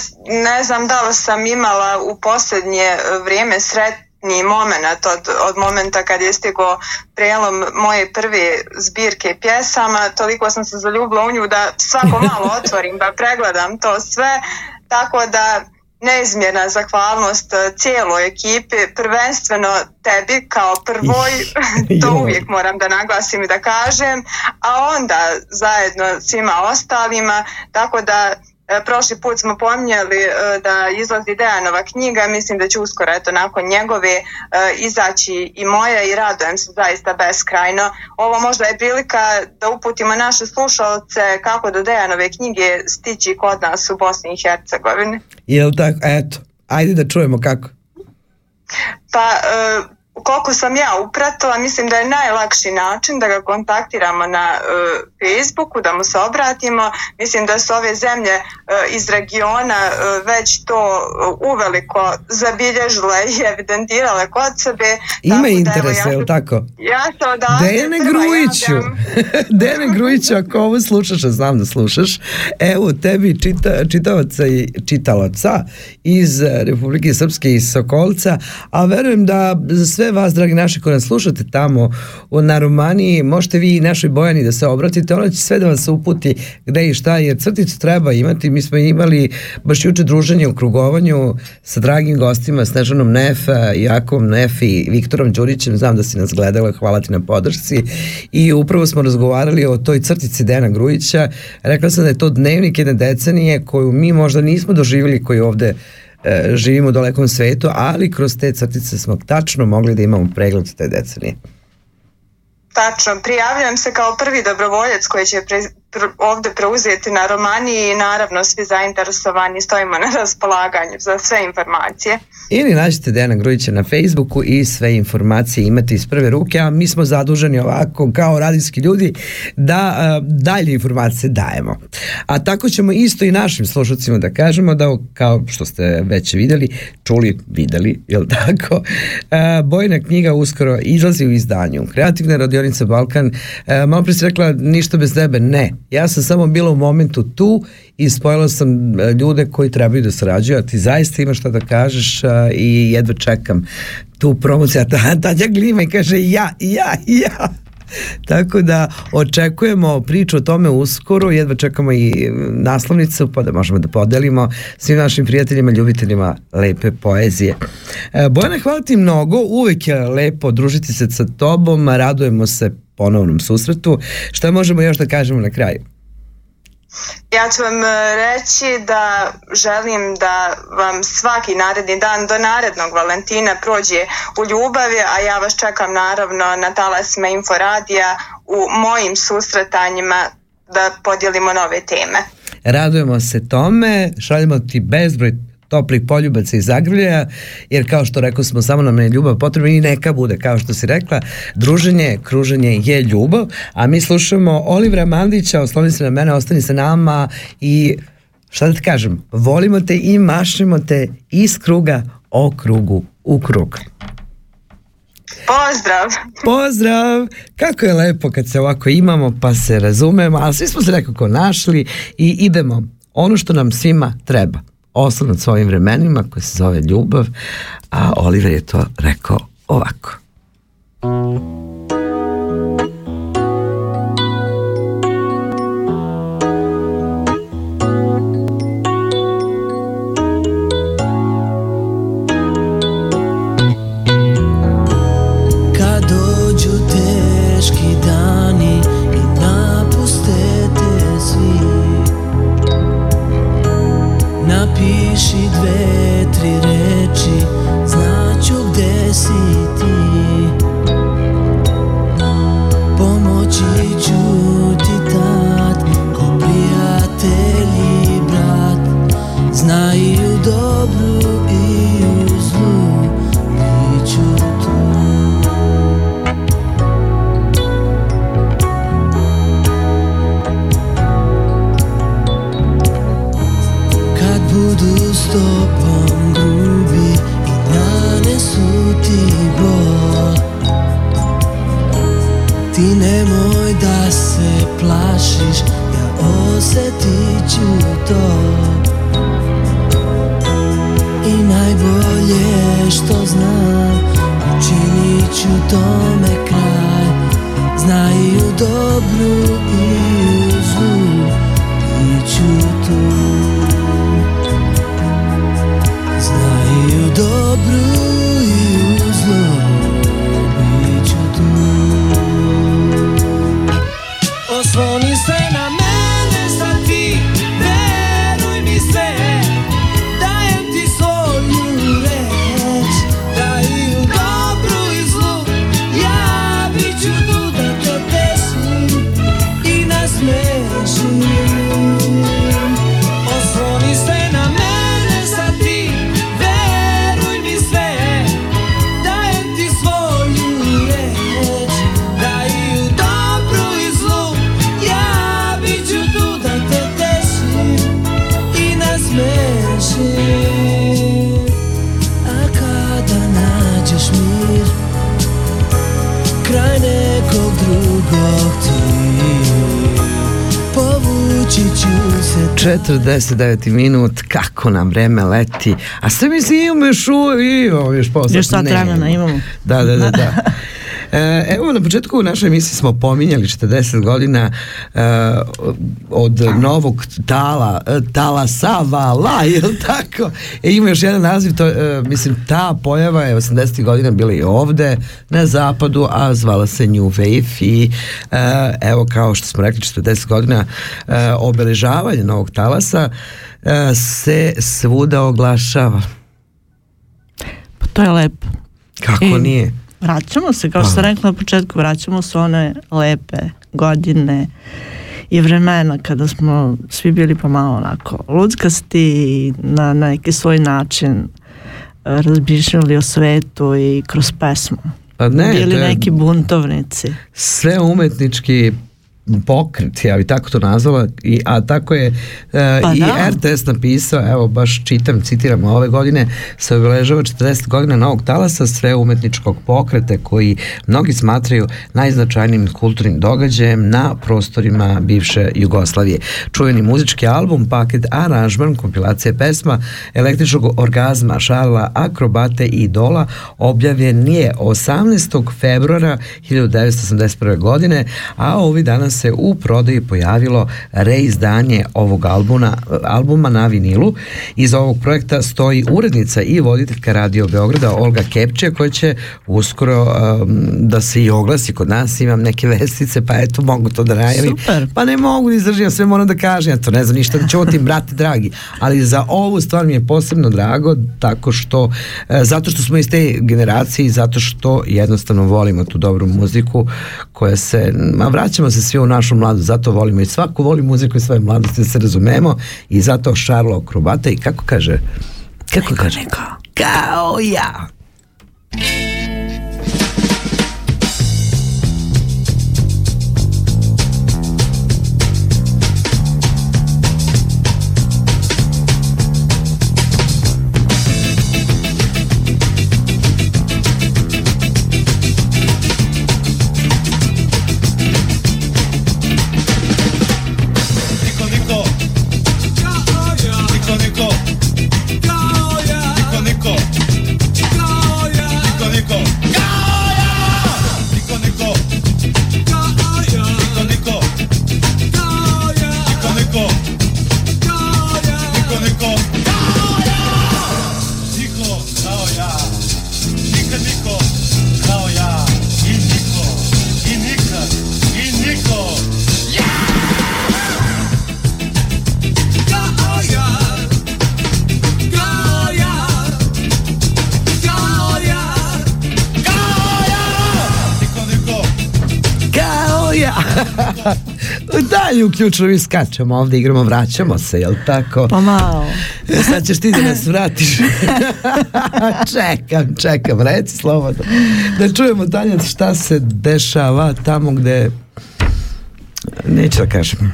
[SPEAKER 10] ne znam da li sam imala u posljednje vrijeme sretni moment od, od momenta kad je stigo prelom moje prve zbirke pjesama, toliko sam se zaljubila u nju da svako malo otvorim pa pregledam to sve, tako da neizmjerna zahvalnost e, cijeloj ekipi, prvenstveno tebi kao prvoj, to uvijek moram da naglasim i da kažem, a onda zajedno svima ostalima, tako da prošli put smo pominjali e, da izlazi Dejanova knjiga, mislim da će uskoro eto nakon njegove e, izaći i moja i radujem se zaista beskrajno. Ovo možda je prilika da uputimo naše slušalce kako do Dejanove knjige stići kod nas u Bosni i Hercegovini.
[SPEAKER 4] Jel tako? Eto, ajde da čujemo kako.
[SPEAKER 10] Pa, koliko sam ja upratila, mislim da je najlakši način da ga kontaktiramo na uh, Facebooku, da mu se obratimo. Mislim da su ove zemlje uh, iz regiona uh, već to uveliko zabilježile i evidentirale kod sebe.
[SPEAKER 4] Ima interese, je li tako?
[SPEAKER 10] Ja se odavde
[SPEAKER 4] Dejane Grujiću, Dejane Grujiću, ako ovo slušaš, a znam da slušaš, evo tebi čita, čitavaca i čitalaca iz Republike Srpske i Sokolca, a verujem da za vas, dragi naši koji nas slušate tamo u, na Romaniji, možete vi i našoj Bojani da se obratite, ona će sve da vas uputi gde i šta, jer crticu treba imati. Mi smo imali baš juče druženje u krugovanju sa dragim gostima, Snežanom Nefa, Jakovom Nef i Viktorom Đurićem, znam da si nas gledala, hvala ti na podršci i upravo smo razgovarali o toj crtici Dena Grujića. Rekla sam da je to dnevnik jedne decenije koju mi možda nismo doživjeli koji ovde e, živimo u dalekom svetu, ali kroz te crtice smo tačno mogli da imamo pregled te decenije.
[SPEAKER 10] Tačno, prijavljujem se kao prvi dobrovoljac koji će pre, pr, ovde preuzeti na romaniji i naravno svi zainteresovani stojimo na raspolaganju za sve informacije.
[SPEAKER 4] Ili nađete Dejana Grujića na Facebooku i sve informacije imate iz prve ruke, a mi smo zaduženi ovako kao radijski ljudi da uh, dalje informacije dajemo. A tako ćemo isto i našim slušacima da kažemo da kao što ste već videli, čuli, videli, jel tako? Uh, Bojna knjiga uskoro izlazi u izdanju. Kreativna radionica Balkan. Uh, malo pre si rekla ništa bez tebe. Ne, Ja sam samo bila u momentu tu i spojila sam e, ljude koji trebaju da sarađuju, a ti zaista imaš šta da kažeš a, i jedva čekam tu promociju. A Tanja glima i kaže ja, ja, ja. Tako da očekujemo priču o tome uskoro, jedva čekamo i naslovnicu pa da možemo da podelimo svim našim prijateljima, ljubiteljima lepe poezije. E, Bojana, hvala ti mnogo, uvek je lepo družiti se sa tobom, radujemo se ponovnom susretu. Šta možemo još da kažemo na kraju?
[SPEAKER 10] Ja ću vam e, reći da želim da vam svaki naredni dan do narednog Valentina prođe u ljubavi, a ja vas čekam naravno na talasima Inforadija u mojim susretanjima da podijelimo nove teme.
[SPEAKER 4] Radujemo se tome, šaljemo ti bezbroj toplih poljubaca i zagrljaja, jer kao što rekao smo, samo nam je ljubav potrebna i neka bude, kao što si rekla, druženje, kruženje je ljubav, a mi slušamo Olivera Mandića, osloni se na mene, ostani se nama i šta da ti kažem, volimo te i mašimo te iz kruga o krugu u krug.
[SPEAKER 10] Pozdrav!
[SPEAKER 4] Pozdrav! Kako je lepo kad se ovako imamo pa se razumemo, ali svi smo se nekako našli i idemo ono što nam svima treba oslanat svojim vremenima koje se zove ljubav, a Oliver je to rekao ovako. W i Z i czy to 49 minut, kako nam vreme leti, a sve mi se imamo još uvijek, imamo još posle.
[SPEAKER 5] Još sat vremena imamo.
[SPEAKER 4] Da, da, da, da. E, evo na početku u našoj emisiji smo pominjali 40 godina e, od novog tala, e, tala Savala, je li tako? E, ima još jedan naziv, to, mislim, ta pojava je 80. godina bila i ovde na zapadu, a zvala se New Wave i evo kao što smo rekli 40 godina obeležavanje novog talasa se svuda oglašava.
[SPEAKER 5] Pa to je lepo.
[SPEAKER 4] Kako I, nije?
[SPEAKER 5] Vraćamo se, kao što sam rekla na početku, vraćamo se one lepe godine i vremena kada smo svi bili pomalo onako ludzkasti na, na neki svoj način e, razmišljali o svetu i kroz pesmu.
[SPEAKER 4] Pa ne,
[SPEAKER 5] bili neki buntovnici.
[SPEAKER 4] Sve umetnički pokret, ja bi tako to nazvala, i, a tako je e, pa i da. RTS napisao, evo baš čitam, citiram, ove godine se obeležava 40 godina novog talasa sve umetničkog pokreta koji mnogi smatraju najznačajnijim kulturnim događajem na prostorima bivše Jugoslavije. Čuveni muzički album, paket aranžman, kompilacije pesma električnog orgazma, šala, akrobate i idola objavljen je 18. februara 1981. godine, a ovi danas se u prodaji pojavilo reizdanje ovog albuma, albuma na vinilu. Iza ovog projekta stoji urednica i voditeljka Radio Beograda Olga Kepče koja će uskoro um, da se i oglasi kod nas. Imam neke vestice pa eto mogu to da najavim.
[SPEAKER 5] Super.
[SPEAKER 4] Pa ne mogu da izdržim, sve moram da kažem, ja to ne znam ništa da ćutim, brate dragi. Ali za ovu stvar mi je posebno drago tako što, e, zato što smo iz te generacije i zato što jednostavno volimo tu dobru muziku koja se, ma vraćamo se svi u našu mladu, zato volimo i svako voli muziku i svoje mladosti, da se razumemo. I zato Šarlo Akrobata i kako kaže, kako kaže, kao, kao ja. Dalje uključeno i skačemo ovde, igramo, vraćamo se, jel tako?
[SPEAKER 5] Pa malo.
[SPEAKER 4] E, Sad ćeš ti da nas vratiš. čekam, čekam, reci slobodno. Da čujemo, Tanja, šta se dešava tamo gde... Neću da kažem.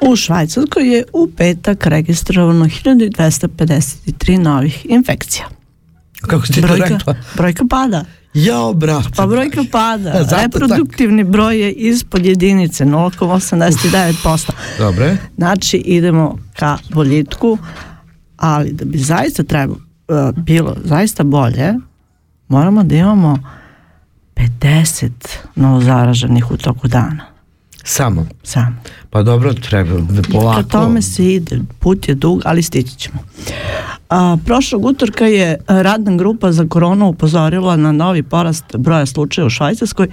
[SPEAKER 5] U Švajcarskoj je u petak registrovano 1253 novih infekcija.
[SPEAKER 4] Kako si ti to
[SPEAKER 5] Brojka,
[SPEAKER 4] rekla?
[SPEAKER 5] brojka pada.
[SPEAKER 4] Jao, brate.
[SPEAKER 5] Pa brojka pada.
[SPEAKER 4] Zato
[SPEAKER 5] Reproduktivni broj je ispod jedinice 0,89%.
[SPEAKER 4] Dobre.
[SPEAKER 5] Znači idemo ka boljitku, ali da bi zaista treba, uh, bilo zaista bolje, moramo da imamo 50 novozaraženih u toku dana.
[SPEAKER 4] Samo.
[SPEAKER 5] Samo.
[SPEAKER 4] Pa dobro, treba da polako.
[SPEAKER 5] ka tome se ide, put je dug, ali stići ćemo. A, prošlog utorka je radna grupa za koronu upozorila na novi porast broja slučaja u Švajcarskoj,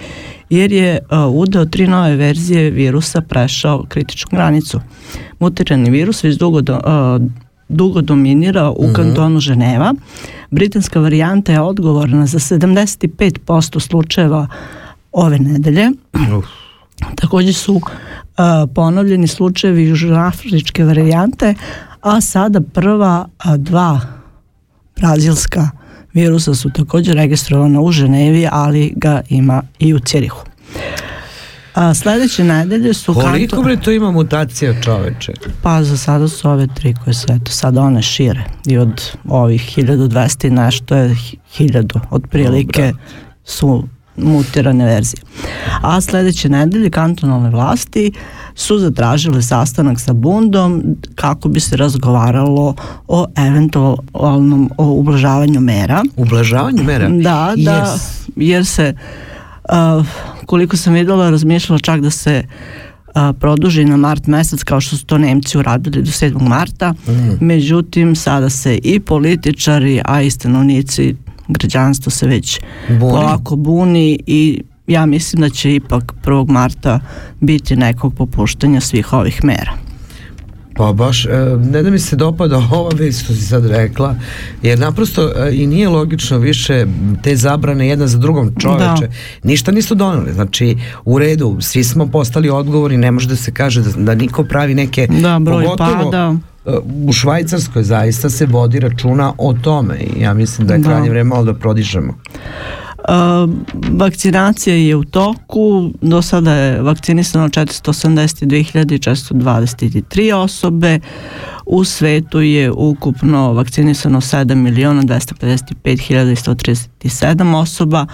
[SPEAKER 5] jer je a, udeo tri nove verzije virusa prešao kritičnu granicu. Mutirani virus već dugo, do, a, dugo dominira u kantonu Ženeva. Britanska varijanta je odgovorna za 75% slučajeva ove nedelje.
[SPEAKER 4] Uf.
[SPEAKER 5] Takođe su uh, ponovljeni slučajevi južnoafričke varijante, a sada prva a, dva brazilska virusa su takođe registrovana u Ženevi, ali ga ima i u Cirihu. A, sledeće nedelje su
[SPEAKER 4] Koliko
[SPEAKER 5] kanton-
[SPEAKER 4] bre to ima mutacija čoveče?
[SPEAKER 5] Pa za sada su ove tri koje se eto sad one šire i od ovih 1200 i nešto je hi- 1000 otprilike su mutirane verzije. A sledeće nedelje kantonalne vlasti su zatražile sastanak sa Bundom kako bi se razgovaralo o eventualnom o ublažavanju mera.
[SPEAKER 4] Ublažavanje mera?
[SPEAKER 5] Da, da,
[SPEAKER 4] Yes.
[SPEAKER 5] jer se uh, koliko sam videla razmišljala čak da se uh, produži na mart mesec kao što su to Nemci uradili do 7. marta. Međutim, sada se i političari, a i stanovnici građanstvo se već
[SPEAKER 4] Buni.
[SPEAKER 5] polako buni i ja mislim da će ipak 1. marta biti nekog popuštanja svih ovih mera.
[SPEAKER 4] Pa baš, e, ne da mi se dopada ova već što si sad rekla, jer naprosto e, i nije logično više te zabrane jedna za drugom čoveče.
[SPEAKER 5] Da.
[SPEAKER 4] Ništa nisu doneli, znači u redu, svi smo postali odgovorni, ne može da se kaže da, da niko pravi neke,
[SPEAKER 5] Da, broj
[SPEAKER 4] pogotovo,
[SPEAKER 5] pada.
[SPEAKER 4] U Švajcarskoj zaista se vodi računa o tome i ja mislim da je
[SPEAKER 5] Da.
[SPEAKER 4] krajnje vreme malo da prodižemo.
[SPEAKER 5] Uh, vakcinacija je u toku, do sada je vakcinisano 482.423 osobe, u svetu je ukupno vakcinisano 7 miliona 255.137 osoba,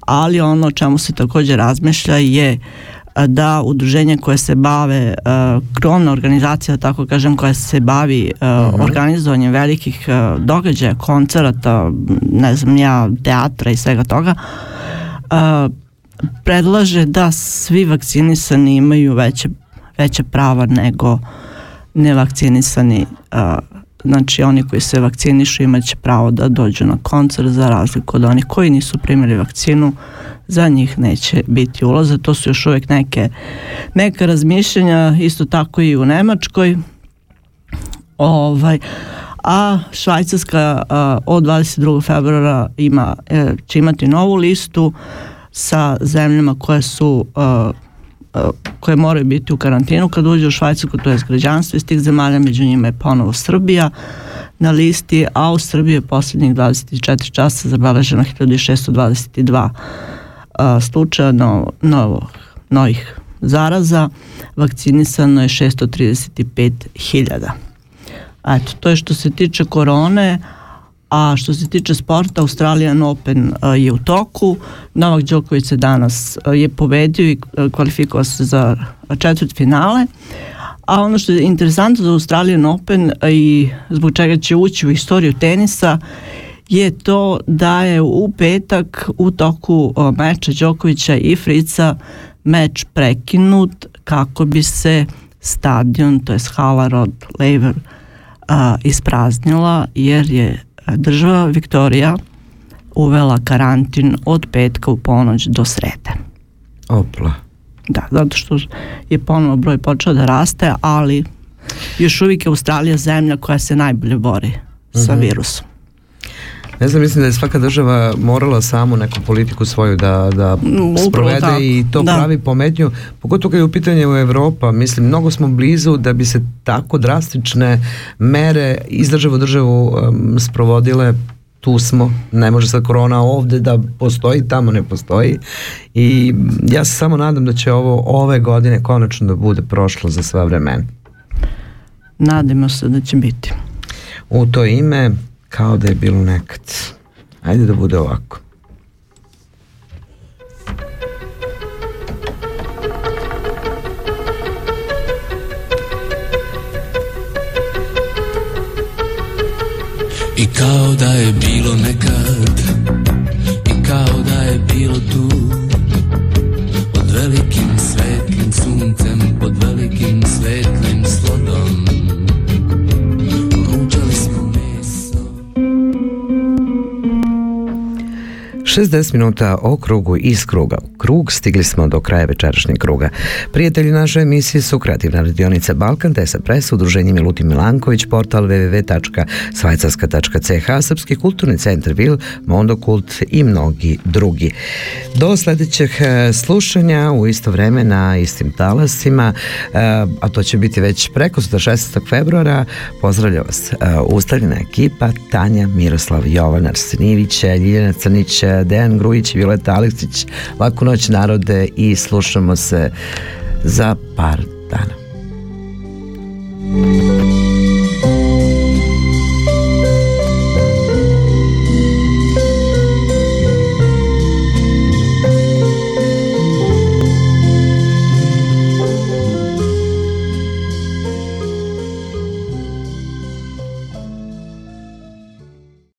[SPEAKER 5] ali ono čemu se takođe razmišlja je a, da udruženje koje se bave, krovna organizacija, da tako kažem, koja se bavi uh, organizovanjem velikih događaja, koncerata, ne znam ja, teatra i svega toga, predlaže da svi vakcinisani imaju veće, veće prava nego nevakcinisani znači oni koji se vakcinišu imaće pravo da dođu na koncert za razliku od onih koji nisu primili vakcinu za njih neće biti ulaza. To su još uvijek neke neka razmišljanja isto tako i u Nemačkoj. Ovaj a Švajcarska a, od 22. februara ima, e, će imati novu listu sa zemljama koje su a, koje moraju biti u karantinu. Kad uđe u Švajcarsku, to je građanstvo iz tih zemalja, među njima je ponovo Srbija. Na listi, a u Srbiji je posljednjih 24 časa zabeleženo 1622 slučaja novo, novo, novih zaraza, vakcinisano je 635.000. Eto, to je što se tiče korone, a što se tiče sporta, Australian Open je u toku. Novak Đoković se danas je pobedio i kvalifikovao se za četvrt finale. A ono što je interesantno za Australian Open i zbog čega će ući u istoriju tenisa je to da je u petak u toku meča Đokovića i Frica meč prekinut kako bi se stadion, to je hala Rod Laver, a, ispraznila jer je država Viktorija uvela karantin od petka u ponoć do srede.
[SPEAKER 4] Opla.
[SPEAKER 5] Da, zato što je ponovo broj počeo da raste, ali još uvijek je Australija zemlja koja se najbolje bori sa mm -hmm. virusom.
[SPEAKER 4] Ne znam, mislim da je svaka država morala samu neku politiku svoju da, da sprovede tako. i to da. pravi pometnju, pogotovo kad je u pitanju Evropa, mislim, mnogo smo blizu da bi se tako drastične mere iz državu u državu um, sprovodile tu smo, ne može sad korona ovde da postoji, tamo ne postoji i ja se samo nadam da će ovo ove godine konačno da bude prošlo za sva vremena.
[SPEAKER 5] Nadimo se da će biti.
[SPEAKER 4] U to ime kao da je bilo nekad. Ajde da bude ovako.
[SPEAKER 13] I kao da je bilo nekad I kao da je bilo tu Pod velikim svetlim suncem Pod velikim svetlim slodom
[SPEAKER 4] 60 minuta o krugu iz kruga krug. Stigli smo do kraja večerašnjeg kruga. Prijatelji naše emisije su kreativna radionica Balkan, Tesa Press, udruženje Miluti Milanković, portal www.svajcarska.ch, Srpski kulturni centar Vil, Mondokult i mnogi drugi. Do sledećeg e, slušanja u isto vreme na istim talasima, e, a to će biti već preko 16. februara, pozdravlja vas e, ustaljena ekipa Tanja, Miroslav, Jovan Arsenivić, Ljiljana Crnić, Dejan Grujić Violeta Aleksić. Laku noć narode i slušamo se za par dana.